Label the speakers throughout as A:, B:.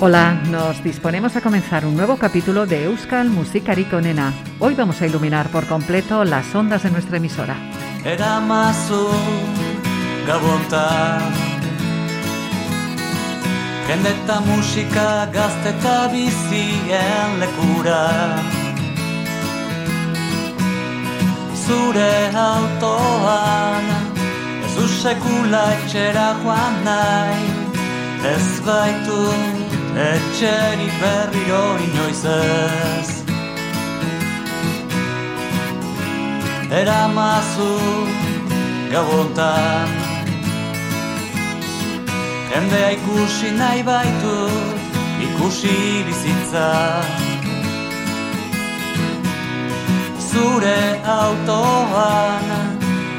A: Hola, nos disponemos a comenzar un nuevo capítulo de Euskal Musikari Nena. Hoy vamos a iluminar por completo las ondas de nuestra emisora.
B: Era mazu gabonta Jende eta musika gazte eta bizien lekura Zure autoan ez du sekula etxera joan nahi Ez baitu etxerik berriro inoiz ez. Eramazu gabontan Jendea ikusi nahi baitu ikusi bizitza. Zure autoan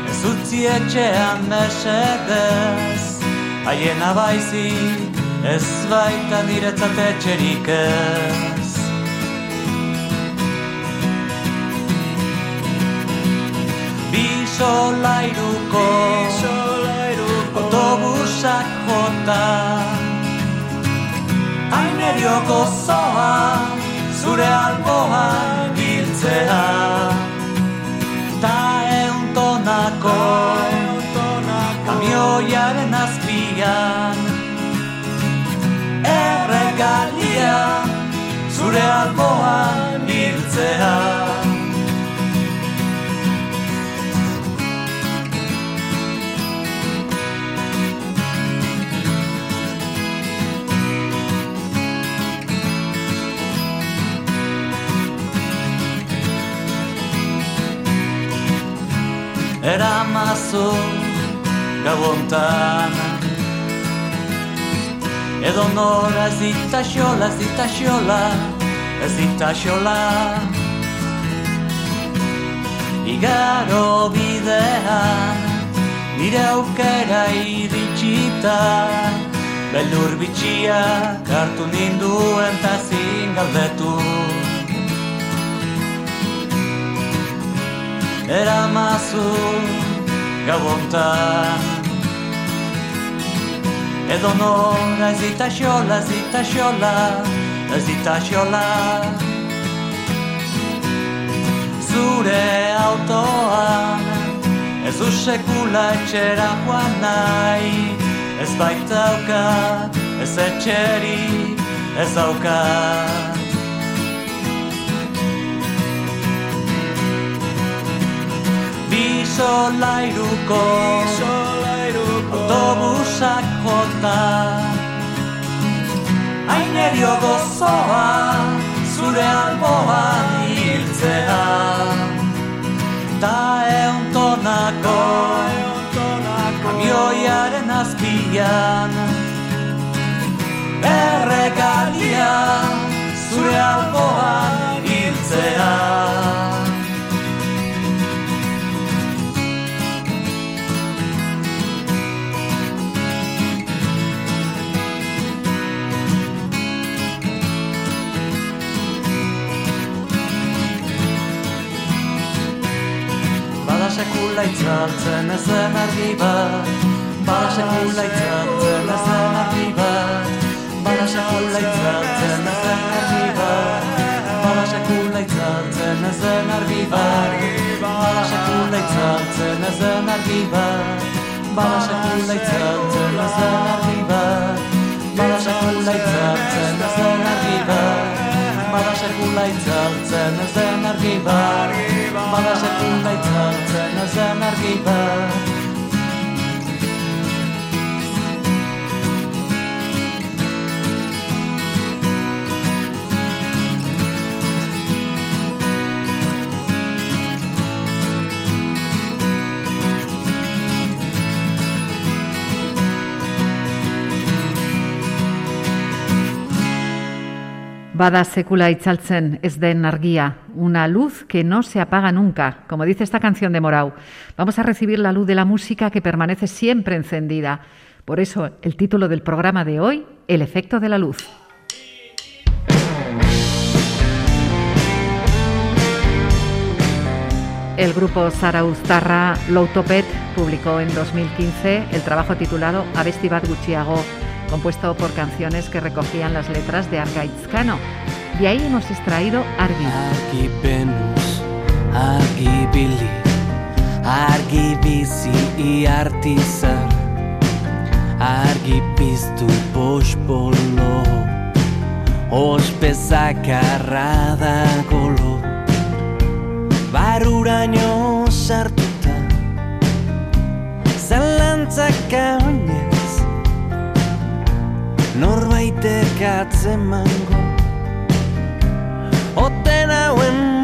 B: ez utzi etxean mesedez. Haien abaizik ez baita niretzat etxerik ez. Bi solairuko autobusak jota. Ainerio gozoa zure alboan biltzea Ta euntonako kamioiaren azpian galia zure alboan hiltzea Era mazo gauontana Edo nora zita xola, zita xola, zita xola Igaro bidea, nire aukera iritsita Belur bitxia, kartu ninduen ta zingaldetu Eramazu, gabontan Edo nora ez dita xola, ez dita xola, ez dita xola Zure autoan ez du sekula etxera joan nahi Ez baitauka, ez etxeri, ez daukat Bi solairuko autobusak jota Ainerio gozoa zure alboan hiltzea. Ta euntonako kamioiaren azpian. Erregalia zure alboan hiltzea Basakula itzartzen ez den argi bat Basakula itzartzen ez den argi bat Basakula itzartzen ez den argi bat Basakula itzartzen ez den argi bat Basakula itzartzen ez den argi bat Basakula itzartzen ez den argi bat Basakula itzartzen ez den argi bat Bada sekula itzaltzen ezen argi bat Bada sekula itzaltzen ezen argi bat
A: Bada sekula itzaltzen ez den argia, una luz que no se apaga nunca, como dice esta canción de Morau. Vamos a recibir la luz de la música que permanece siempre encendida. Por eso el título del programa de hoy, El efecto de la luz. El grupo Zarauztarra Loutopet publicó en 2015 el trabajo titulado Abesti bat gutxiago compuesto por canciones que recogían las letras de Argaitzcano. De ahí hemos extraído Argi.
C: Argi Venus, Argi Billy, Argi bizi artizar, Argi piztu pospolo, ospezakarra da golo, baruraino sartuta, zalantzak oinez, norbaitek atzemango, Oten hauen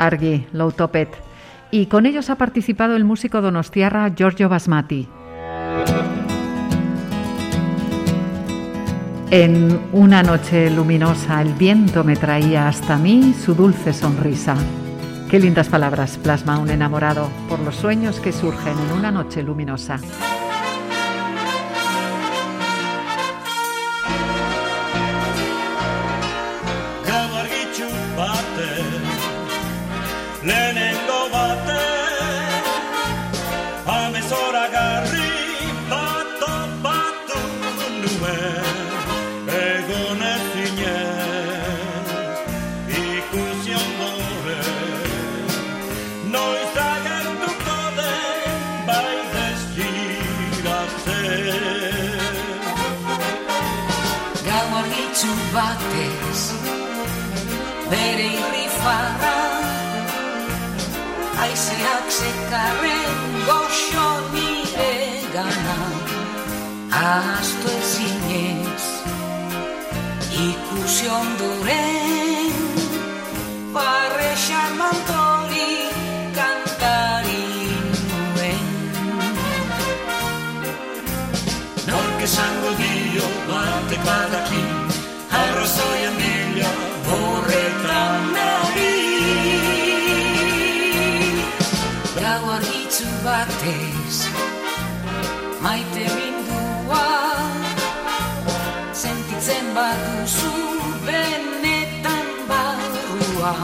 D: Argi,
A: Low Topet. Y con ellos ha participado el músico donostiarra Giorgio Basmati. En una noche luminosa el viento me traía hasta mí su dulce sonrisa. Qué lindas palabras plasma un enamorado por los sueños que surgen en una noche luminosa.
E: batez maite mindua sentitzen
F: baduzu benetan barrua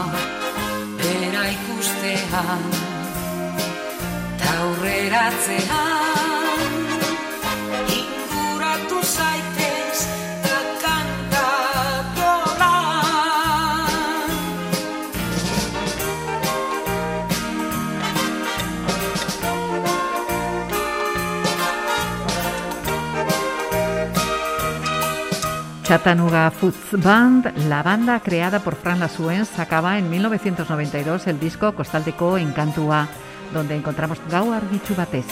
F: bera ikustea taurreratzean
A: Chattanooga Foods Band, la banda creada por Fran Lasuen, sacaba en 1992 el disco Kostaldeko Enkantua, donde encontramos Gau argitxu batez.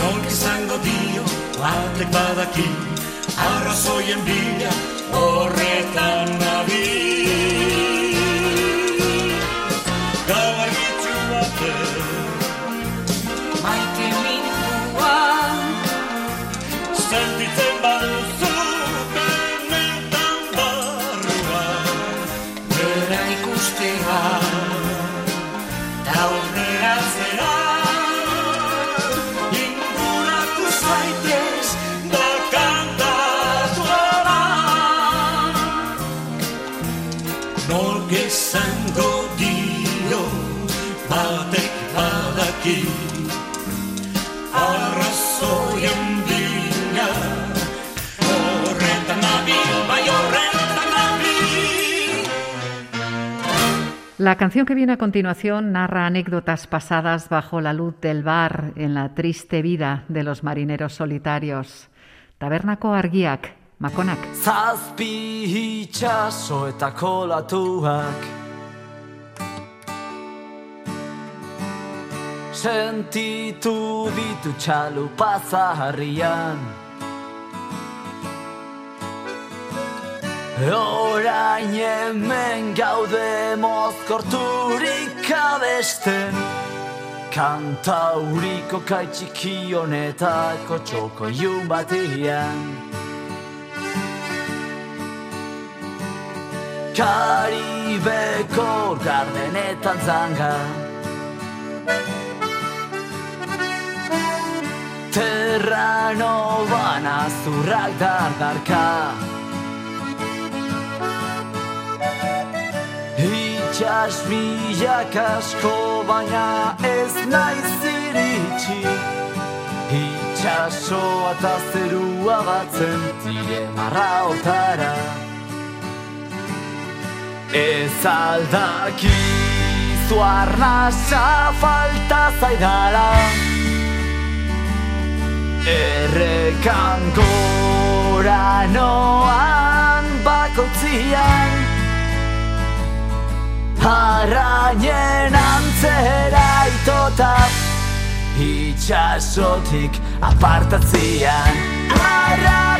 G: Nork izango dio, batek badaki, arrazoien bila, horretan nabi.
A: La canción que viene a continuación narra anécdotas pasadas bajo la luz del bar en la triste vida de los marineros solitarios. Tabernako argiak, makonak.
H: Zazpi itxaso eta kolatuak Sentitu ditu Orain hemen gaude mozkorturik abesten. Kantauriko kaitxiki honetako txoko iun batian. Karibeko gardenetan zanga. Terrano bana zurrak dardarka Itxas milak asko baina ez naiz iritsi Itxasoa eta zerua batzen dire marra Ez aldaki zuarnasa falta zaidala Errekan gora noan bakotzian Arrainen antzera itota Itxasotik apartatzian Arrapatu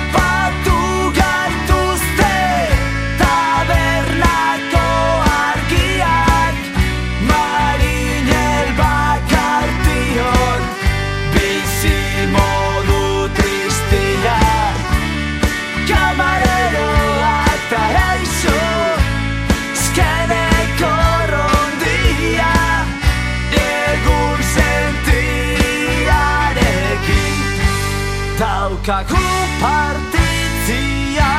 H: Daukagu partitzia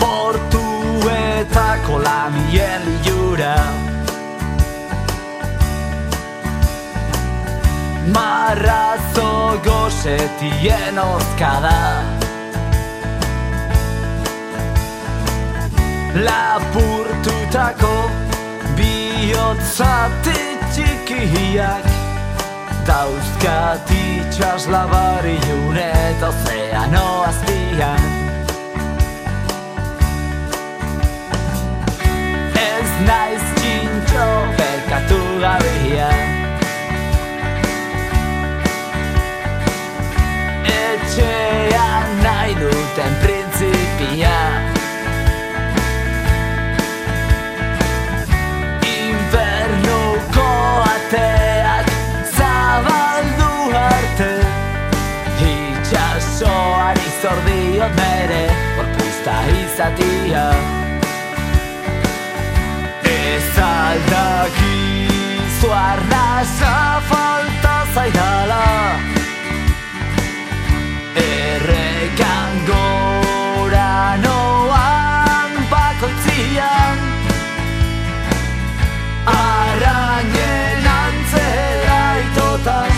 H: Portuetako lamien jura Marrazo gozetien ozkada Lapurtutako bihotzati txikiak Dauzkat itxas labari junet ozeano azpian Ez naiz txintxo bekatu gabia Etxean nahi duten printzipia Infernuko ateak Itxasoari zordiot nere gorpuzta izatia. Ez aldakizu arnasa falta zaidala. Errekan gora noan bakoitzian. Arrainen antzera itotan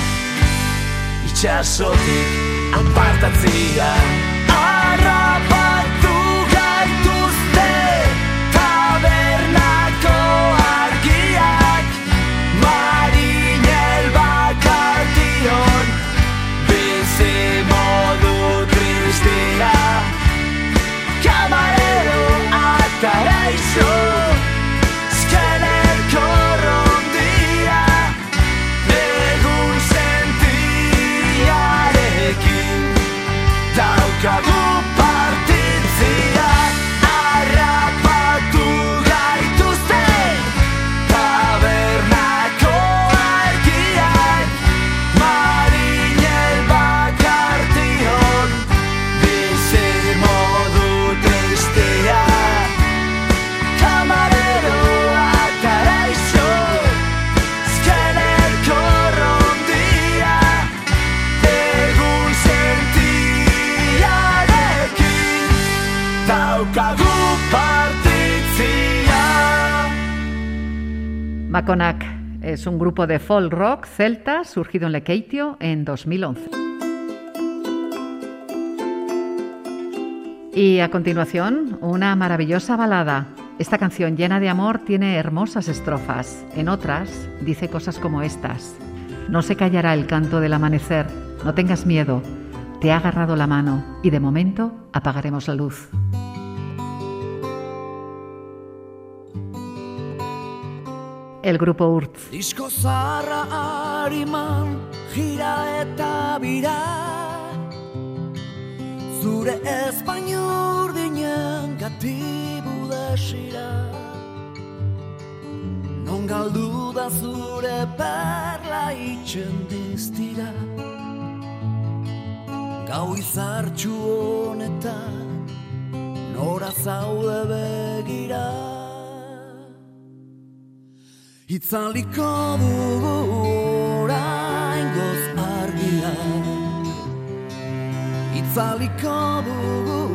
H: Itxasotik apartatzian
A: Maconac es un grupo de folk rock celta surgido en Lekeitio en 2011. Y a continuación, una maravillosa balada. Esta canción llena de amor tiene hermosas estrofas. En otras dice cosas como estas. No se callará el canto del amanecer, no tengas miedo, te ha agarrado la mano y de momento apagaremos la luz. El grupo Urtz.
I: Disko zarra hariman jira eta bira. Zure espainur dinen gatibu desira Non galdu da zure perla itxen diztira. Gau izartxu honetan nora zaude begira Itzaliko dugu oraingoz argia. Itzaliko dugu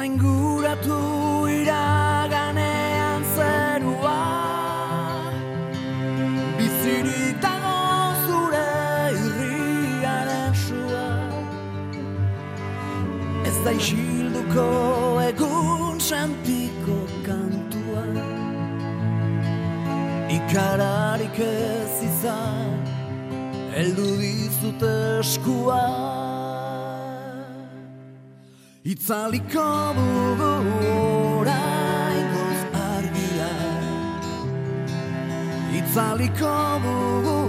I: Ezain guratu iraganean zerua. Bizirik dago zure irriaren sua. Ez da isilduko egun santiko kantua. Ikararik ez izan Eldu dizut eskua Itzaliko dugu oraingoz argia. Itzaliko dugu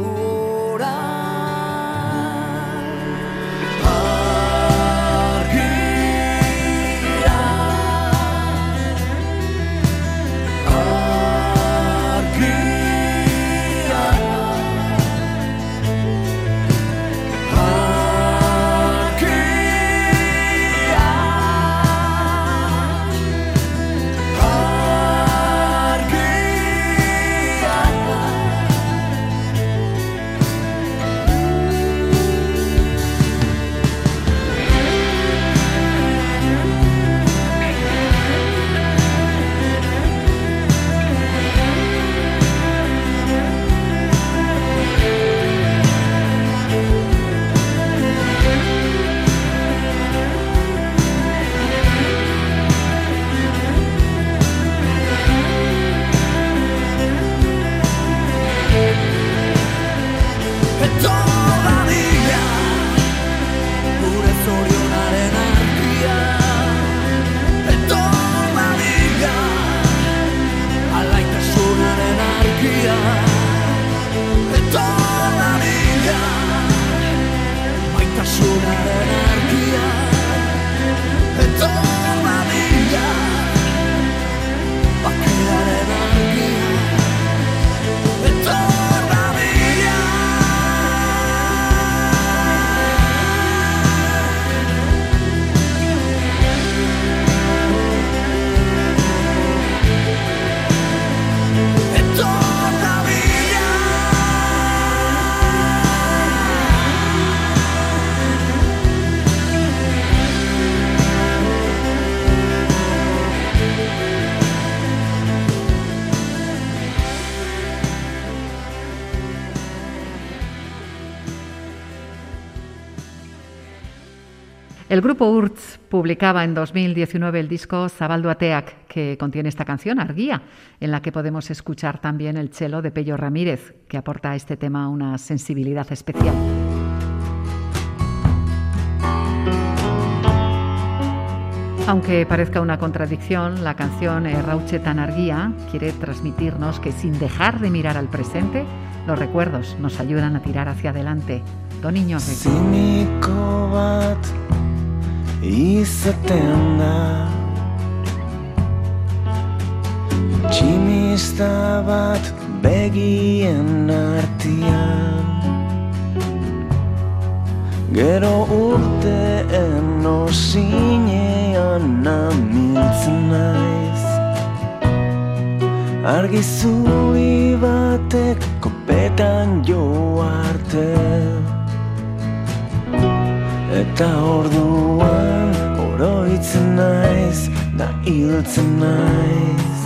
A: El grupo Urtz publicaba en 2019 el disco Zabaldu Ateak, que contiene esta canción, Arguía, en la que podemos escuchar también el cello de Pello Ramírez, que aporta a este tema una sensibilidad especial. Aunque parezca una contradicción, la canción Rauche Tanarguía quiere transmitirnos que sin dejar de mirar al presente, los recuerdos nos ayudan a tirar hacia adelante. Don Iñorre.
J: Izaten da Tximista bat begien artian Gero urteen osinean amiltzen naiz. Argi zuri batek kopetan jo arte Eta orduan oroitzen naiz da hiltzen naiz.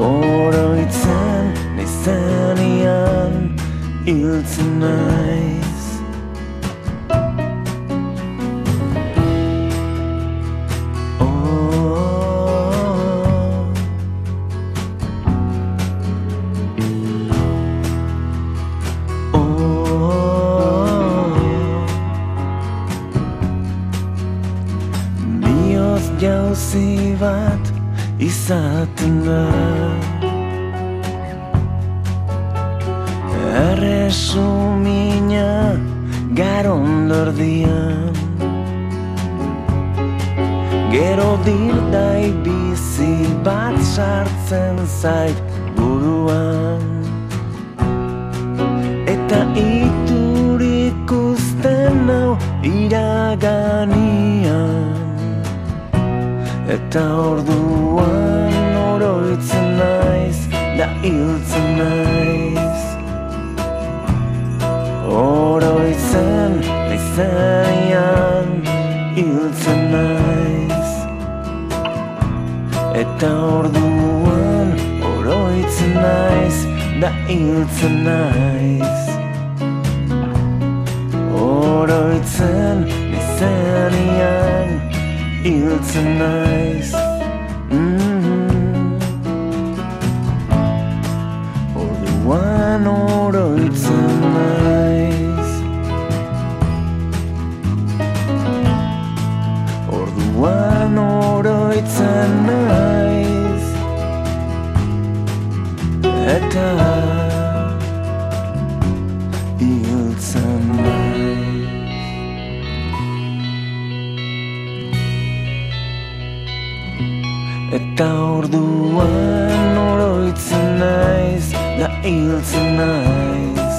J: Oroitzen nizenean hiltzen naiz Dirdai bizi bat sartzen zait buruan. Eta iturik usten nau iraganian. Eta orduan oroitzen naiz da hiltzen naiz. Oroitzen naizenean Eta orduan oroitzen naiz da hiltzen naiz. Oroitzen nizenean hiltzen naiz Da hiltzen naiz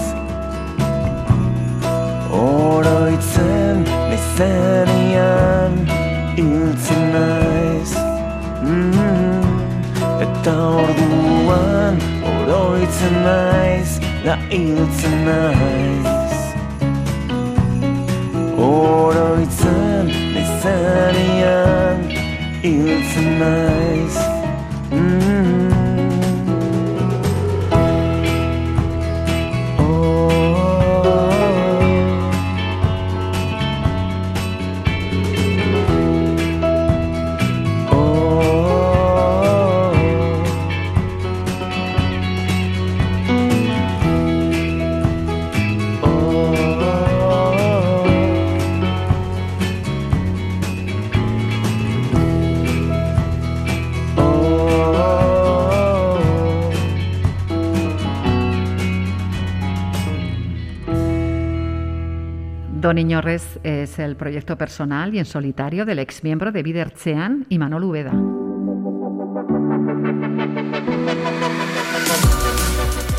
J: Oroitzen nizenean Hiltzen naiz mm Eta orduan oroitzen naiz Da hiltzen naiz Oroitzen nizenean Hiltzen naiz
A: Don Iñorres es el proyecto personal y en solitario del ex miembro de Bider Tsean y Manol Ubeda.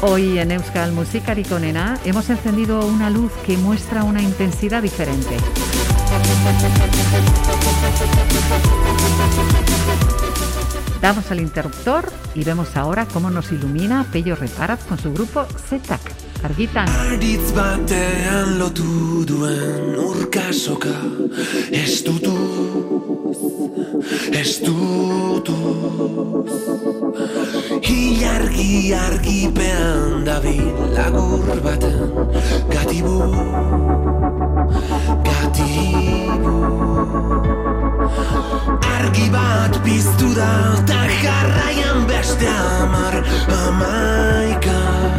A: Hoy en Euskal Musikari Konena hemos encendido una luz que muestra una intensidad diferente. Damos al interruptor y vemos ahora cómo nos ilumina Pello Reparaz con su grupo Zetak. argitan.
E: Arritz batean lotu duen urkasoka ez dutu, ez dutu. Hilargi argipean dabil lagur baten gatibu, gatibu. Argi bat piztu da eta jarraian beste amar amaikar.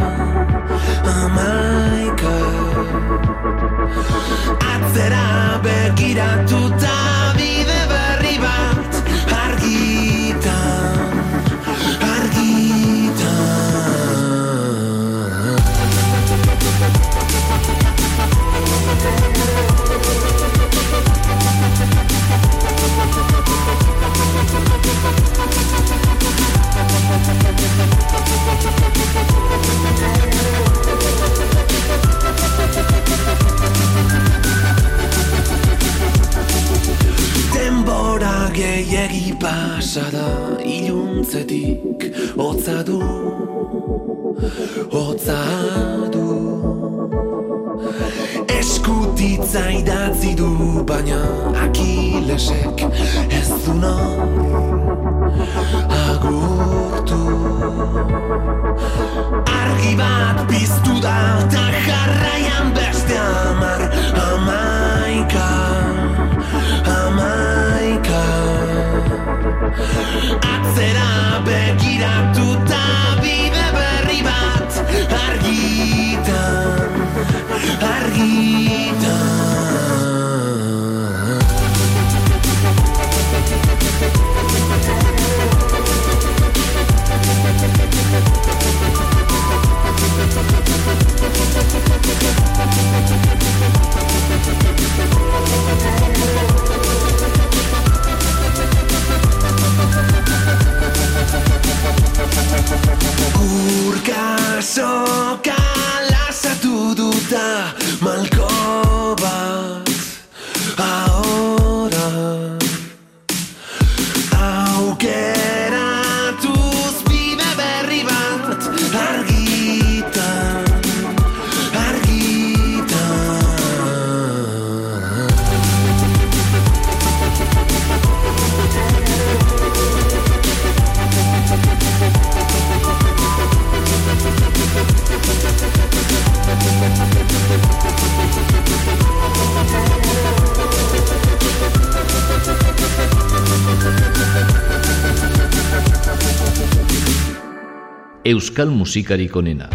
K: Euskal musikarik onena.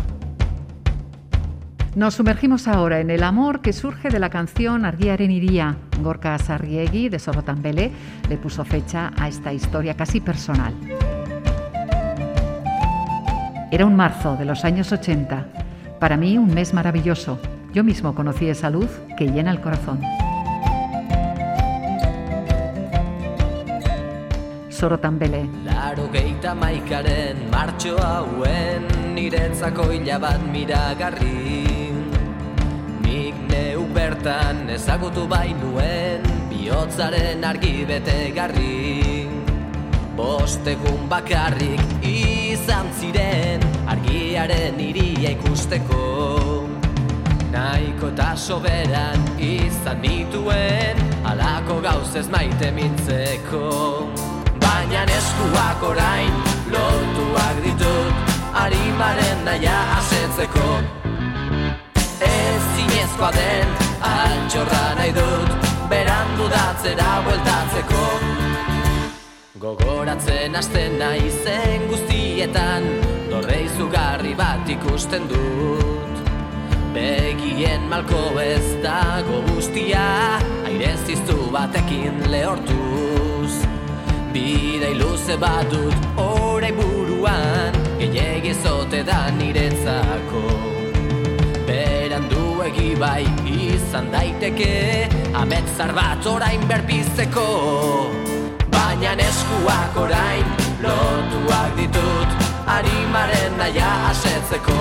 A: Nos sumergimos ahora en el amor que surge de la canción Argiaren Iría. Gorka Sarriegi, de Sorotambele, le puso fecha a esta historia casi personal. Era un marzo de los años 80. Para mí un mes maravilloso. Yo mismo conocí esa luz que llena el corazón. Sorotambele.
H: Laro geita maikaren martxo hauen Niretzako hila bat miragarri. Nik neu bertan ezagutu bainuen Bihotzaren argi betegarri Bostegun bakarrik izan ziren Argiaren iria ikusteko. Naiko eta soberan izan nituen Alako gauzez maite mintzeko Baina eskuak orain lotuak ditut Arimaren naia asetzeko. Ez zinezkoa den altxorra nahi dut Berandu datzera bueltatzeko. Gogoratzen hasten naizen guztietan Dorre izugarri bat ikusten dut. Begien malko ez dago guztia Aire ziztu batekin lehortuz Bidei luze bat dut orai buruan Gehiegi zote da niretzako. Beranduegi bai izan daiteke Ametzar bat orain berpizteko. Baina eskuak orain lotuak ditut Arimaren naia asetzeko.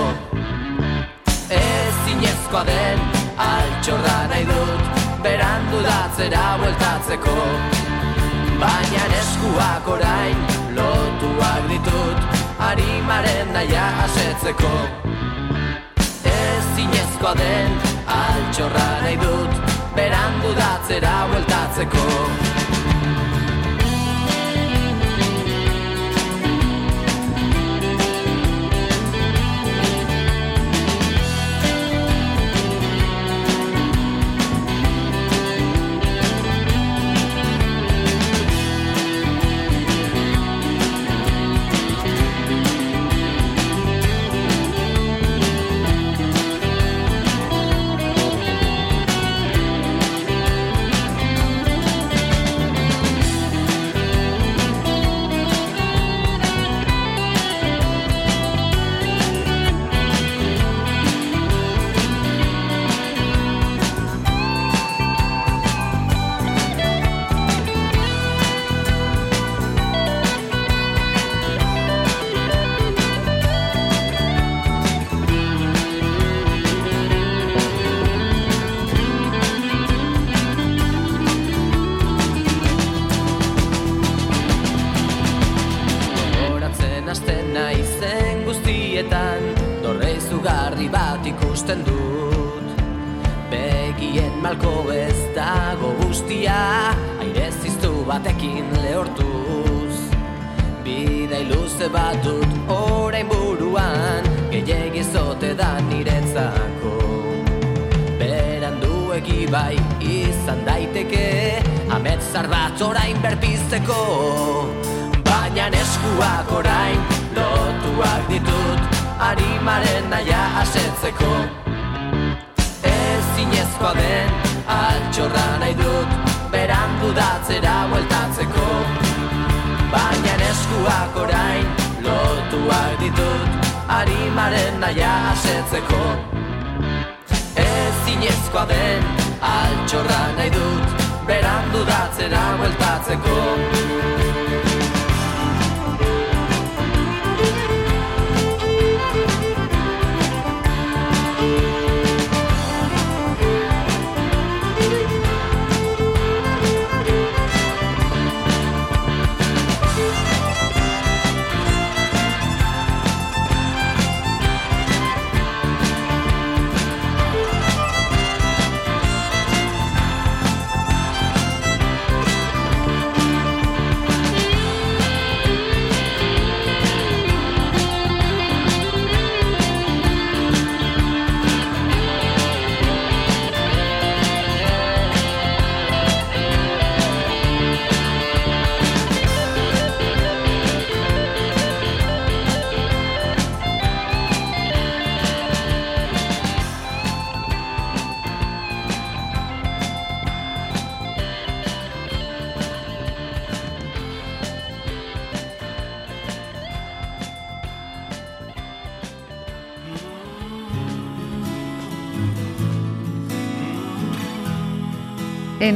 H: Ez zinezkoa den altxorra nahi dut Berandu datzera bueltatzeko Baina eskuak orain lotuak ditut Arimaren naia asetzeko. Ez zinezkoa den altxorra nahi dut Berandu datzera bueltatzeko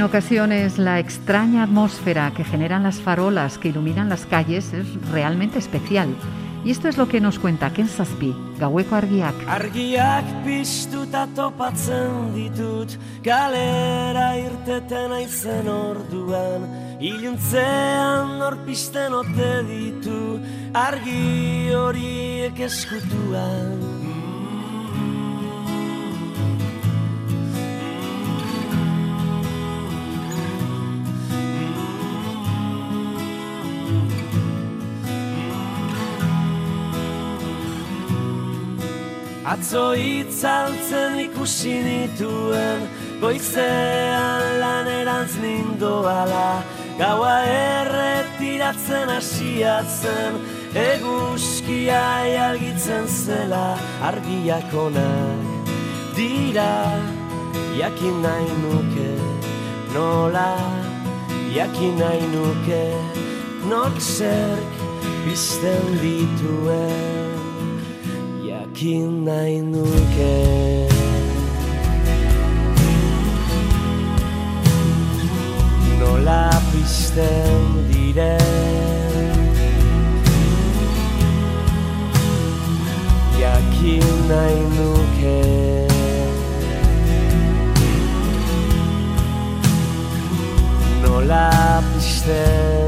A: En ocasiones la extraña atmósfera que generan las farolas que iluminan las calles es realmente especial. Y esto es lo que nos cuenta Ken Zazpi, gaueko argiak.
C: Argiak piztuta topatzen ditut Galera irteten aizen orduan Iluntzean norpisten ote ditu Argi horiek eskutuan Atzo itzaltzen ikusi nituen Goizean lanerantz nindoala. Gaua erretiratzen hasiatzen Eguzkia algitzen zela Argiak onak dira Jakin nahi nuke nola Jakin nahi nuke Nok zerk bizten dituen jakin nahi nuke Nola pizten diren Jakin nahi nuke Nola pizten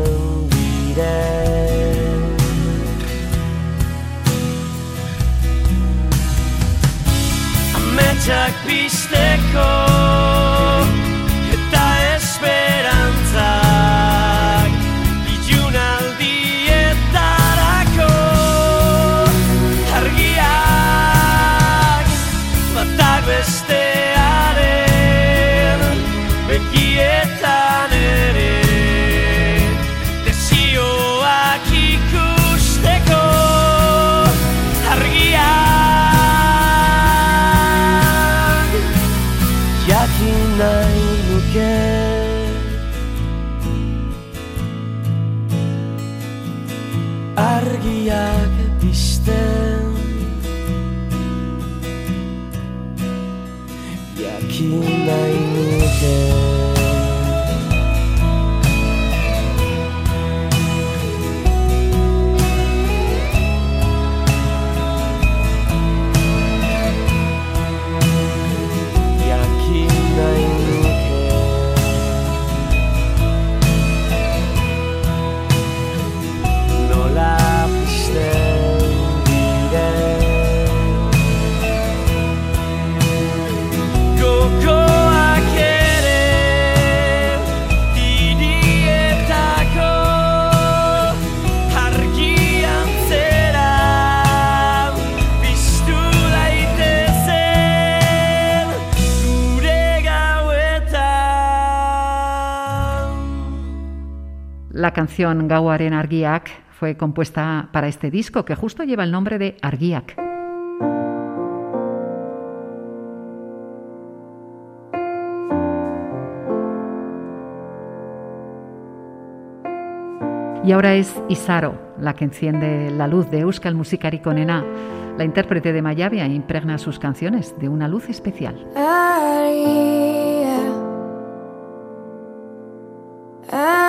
C: tak
A: bisteko canción Gauaren Argiak fue compuesta para este disco que justo lleva el nombre de Argiak. Y ahora es Isaro la que enciende la luz de Euskal Musikari Konena. La intérprete de Mayavia impregna sus canciones de una luz especial.
L: Argia, argia,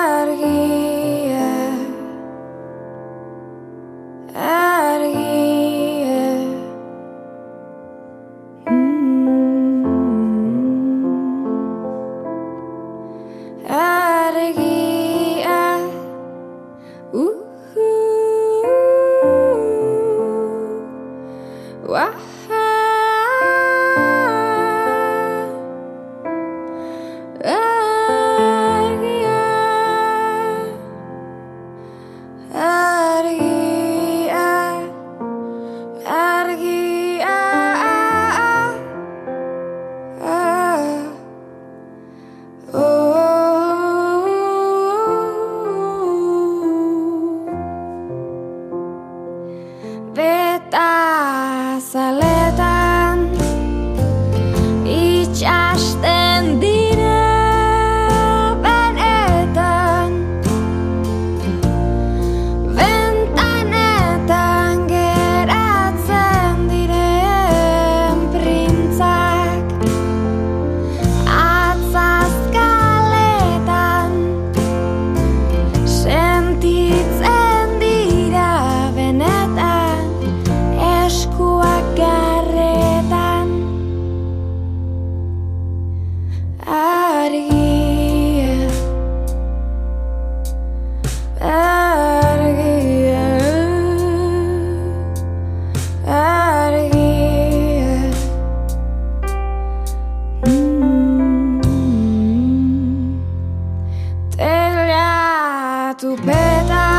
L: tu
A: pena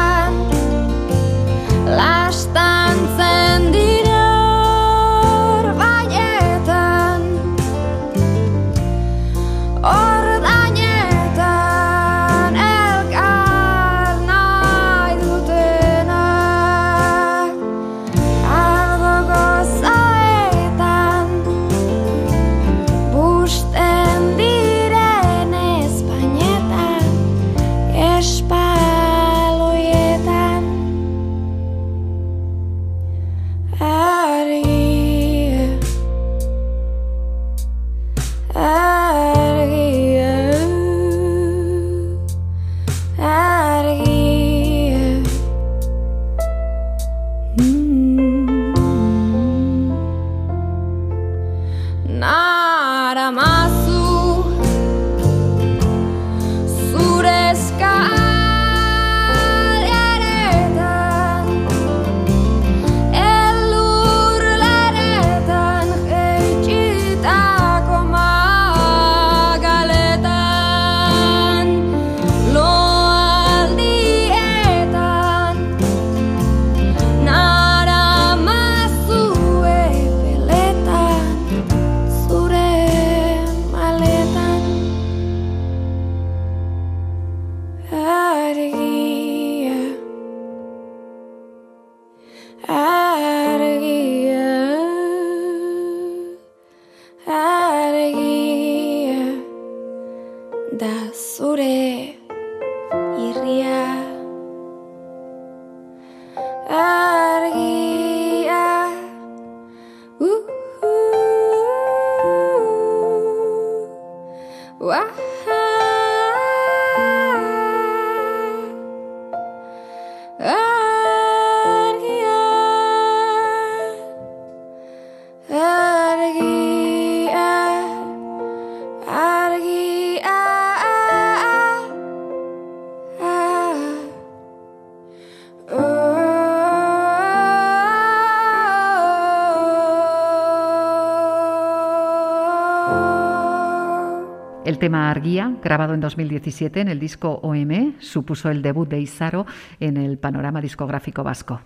A: tema Arguía, grabado en 2017 en el disco OM, supuso el debut de Isaro en el panorama discográfico vasco.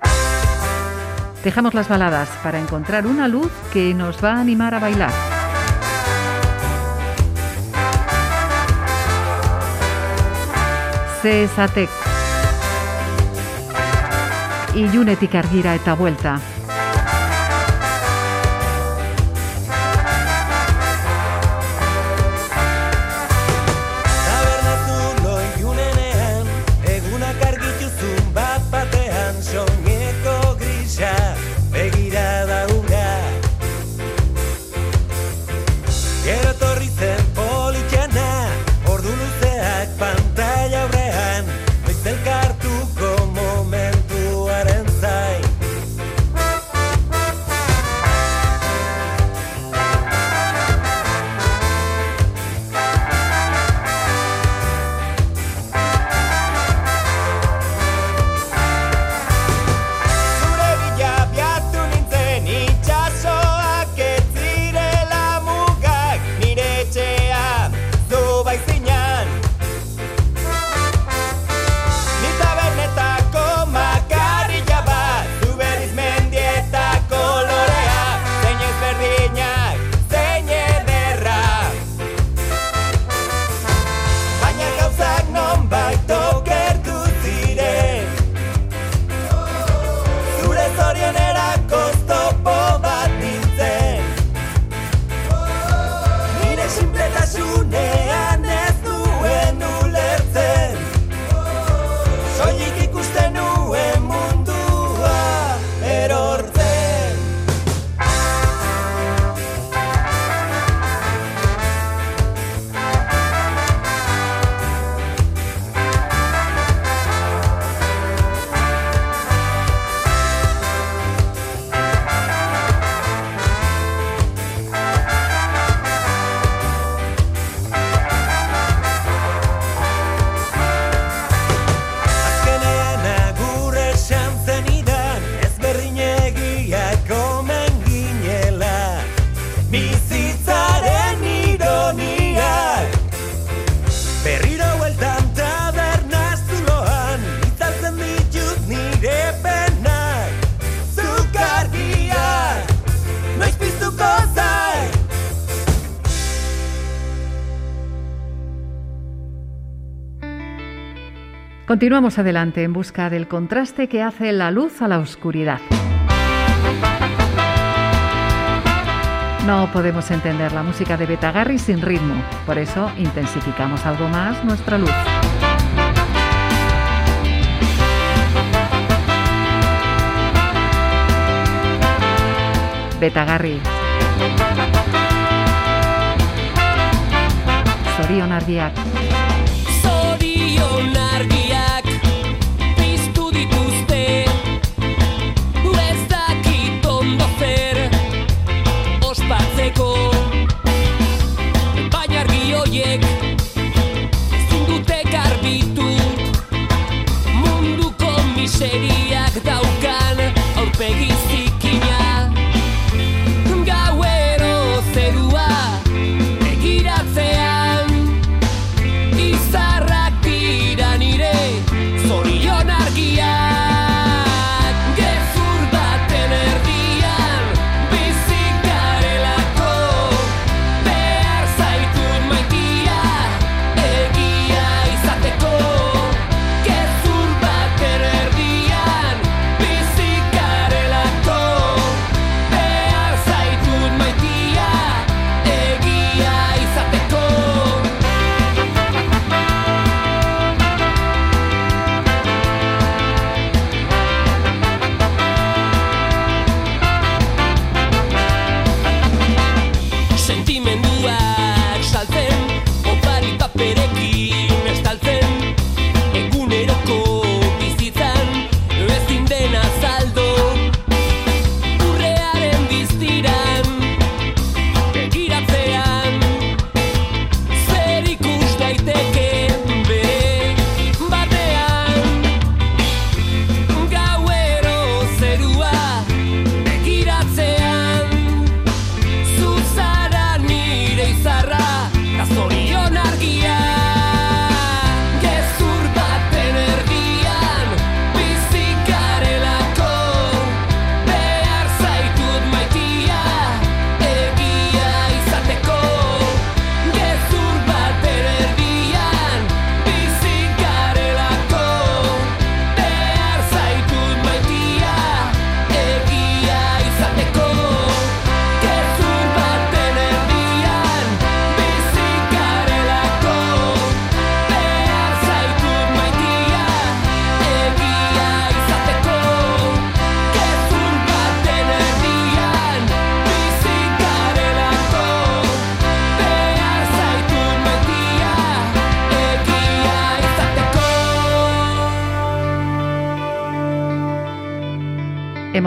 A: Dejamos las baladas para encontrar una luz que nos va a animar a bailar. Cesatec. Ilunetik argira eta
M: vuelta.
A: Continuamos adelante en busca del contraste que hace la luz a la oscuridad. No podemos entender la música de Betagarri sin ritmo, por eso intensificamos algo más nuestra luz. Betagarri.
H: Sorion Ardiac.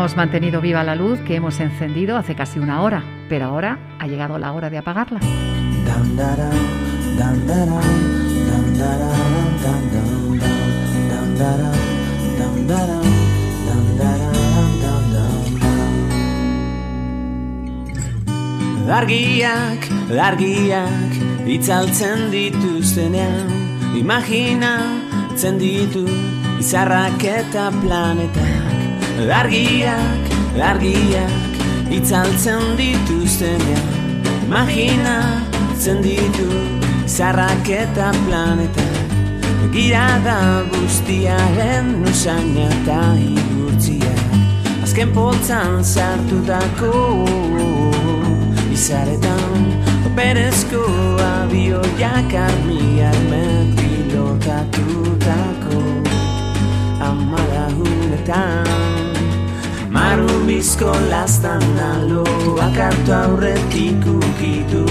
A: Hemos mantenido viva la luz que hemos encendido hace casi una hora, pero ahora ha llegado la hora de apagarla.
N: Argiak, argiak, itzaltzen dituztenean. Imaginatzen ditu izarrak eta planetak Argiak, argiak, itzaltzen dituztenean Imaginatzen ditu izarrak eta planetak. Begirada guztiaren usaina eta igurtziak Azken poltzan sartutako izaretan Berezko abioiak armiarmen pilotatutako Amarahunetan Maru bizko lastan aloak hartu aurretik ukitu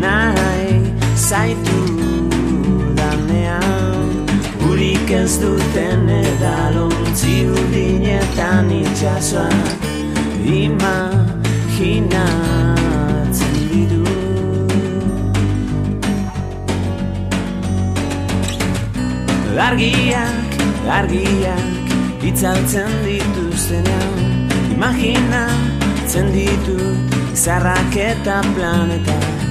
N: Nahi zaitu danean. Urik ez duten edalon ziurdinetan itxasoak Imaginatzen ditu. Argiak, argiak, itzaltzen dituztenean Imaginatzen ditut izarrak eta planetak.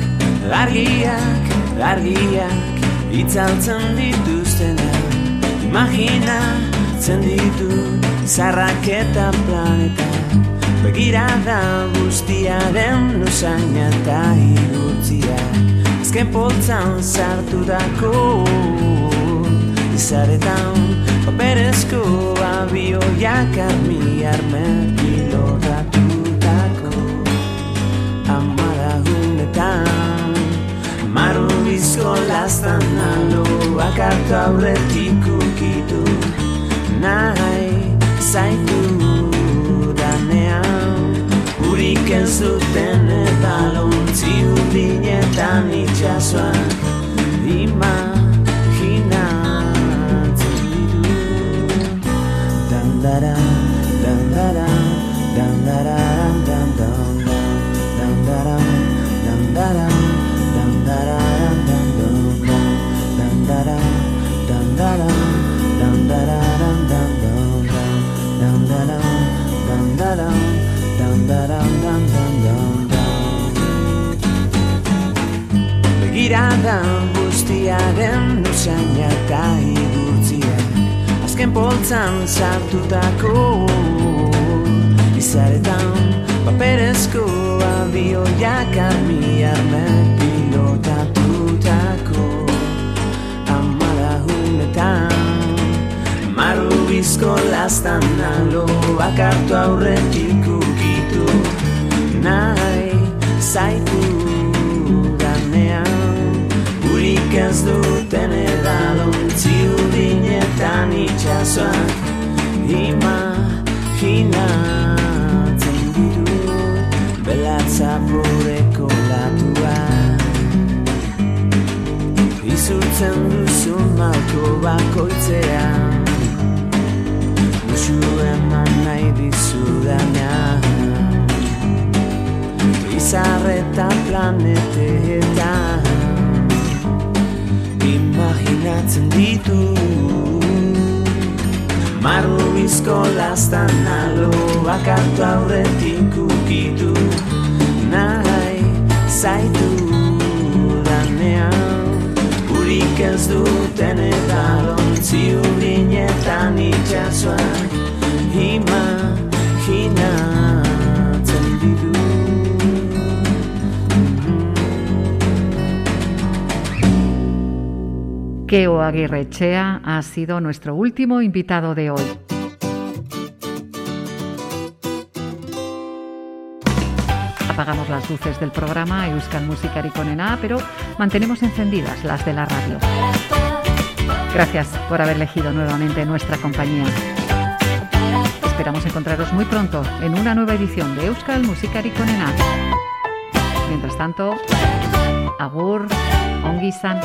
N: Argiak, argiak, itzaltzen dituztenean Imaginatzen ditut izarrak eta planetak. Begirada guztiaren usaina eta igutziak Azken poltzan sartu dako izaretan Paperezko abioiak armi armen pilotatutako Amarahunetan Maru bizko lastan aloak hartu aurretik ukitu Nahi zaitu danean. Urik ez duten eta lontzi urdinetan itxasoak Begirada guztiaren eta igurtziak Azken poltzan sartutako izaretan Paperezko abioiak armi armen pilotatutako Amalahunetan Maru bizko lastan aloak hartu aurretik ukitu Nahi zaitu danean Urik ez duten itxasoak Imaginatzen ditu belatza boreko latuak Izurtzen duzun malko bakoitzean Musu eman nahi dizudanean Izarreta planetetan Imaginatzen ditu Maru bizko lastan nalo bakartu aurretik ukitu Nahai zaitu danean Urik ez duten eta lontzi urinetan itxasuan Ima,
A: Keo Aguirrechea ha sido nuestro último invitado de hoy. Apagamos las luces del programa Euskal Musikari Konena, pero mantenemos encendidas las de la radio. Gracias por haber elegido nuevamente nuestra compañía. Esperamos encontraros muy pronto en una nueva edición de Euskal Musikari Konena. Mientras tanto, agur, ongi izan.